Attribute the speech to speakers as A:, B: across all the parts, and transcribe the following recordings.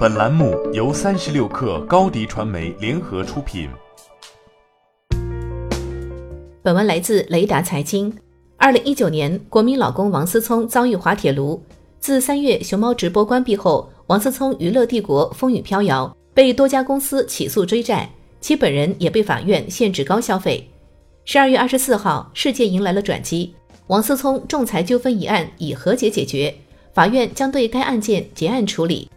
A: 本栏目由三十六氪高低传媒联合出品。
B: 本文来自雷达财经。二零一九年，国民老公王思聪遭遇滑铁卢。自三月熊猫直播关闭后，王思聪娱乐帝国风雨飘摇，被多家公司起诉追债，其本人也被法院限制高消费。十二月二十四号，事件迎来了转机，王思聪仲裁纠纷一案已和解解决。法院将对该案件结案处理。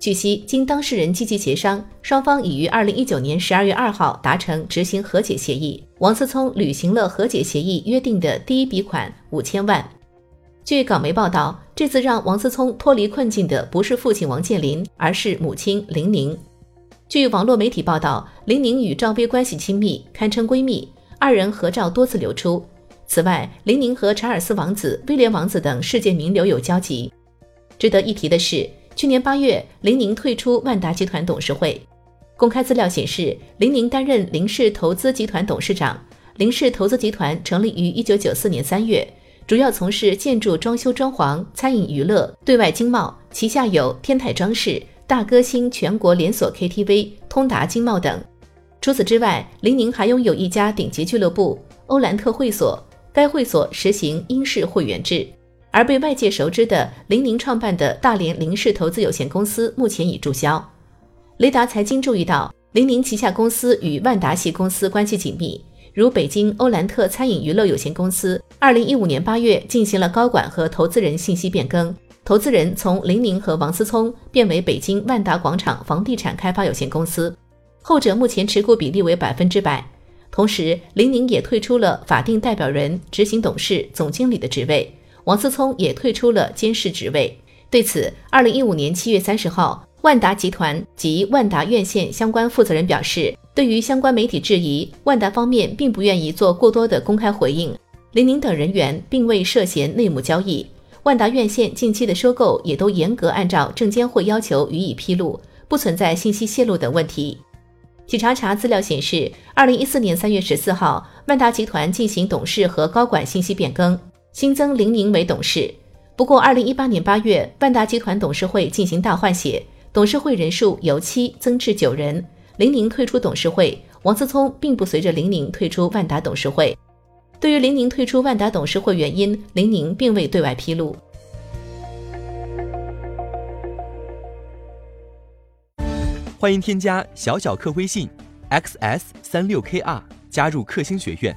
B: 据悉，经当事人积极协商，双方已于二零一九年十二月二号达成执行和解协议。王思聪履行了和解协议约定的第一笔款五千万。据港媒报道，这次让王思聪脱离困境的不是父亲王健林，而是母亲林宁。据网络媒体报道，林宁与赵薇关系亲密，堪称闺蜜，二人合照多次流出。此外，林宁和查尔斯王子、威廉王子等世界名流有交集。值得一提的是，去年八月，林宁退出万达集团董事会。公开资料显示，林宁担任林氏投资集团董事长。林氏投资集团成立于一九九四年三月，主要从事建筑装修装潢、餐饮娱乐、对外经贸，旗下有天泰装饰、大歌星全国连锁 KTV、通达经贸等。除此之外，林宁还拥有一家顶级俱乐部——欧兰特会所，该会所实行英式会员制。而被外界熟知的林宁创办的大连林氏投资有限公司目前已注销。雷达财经注意到，林宁旗下公司与万达系公司关系紧密，如北京欧兰特餐饮娱乐有限公司，二零一五年八月进行了高管和投资人信息变更，投资人从林宁和王思聪变为北京万达广场房地产开发有限公司，后者目前持股比例为百分之百。同时，林宁也退出了法定代表人、执行董事、总经理的职位。王思聪也退出了监事职位。对此，二零一五年七月三十号，万达集团及万达院线相关负责人表示，对于相关媒体质疑，万达方面并不愿意做过多的公开回应。林宁等人员并未涉嫌内幕交易，万达院线近期的收购也都严格按照证监会要求予以披露，不存在信息泄露等问题。企查查资料显示，二零一四年三月十四号，万达集团进行董事和高管信息变更。新增林宁为董事，不过，二零一八年八月，万达集团董事会进行大换血，董事会人数由七增至九人，林宁退出董事会，王思聪并不随着林宁退出万达董事会。对于林宁退出万达董事会原因，林宁并未对外披露。
C: 欢迎添加小小客微信，xs 三六 kr，加入克星学院，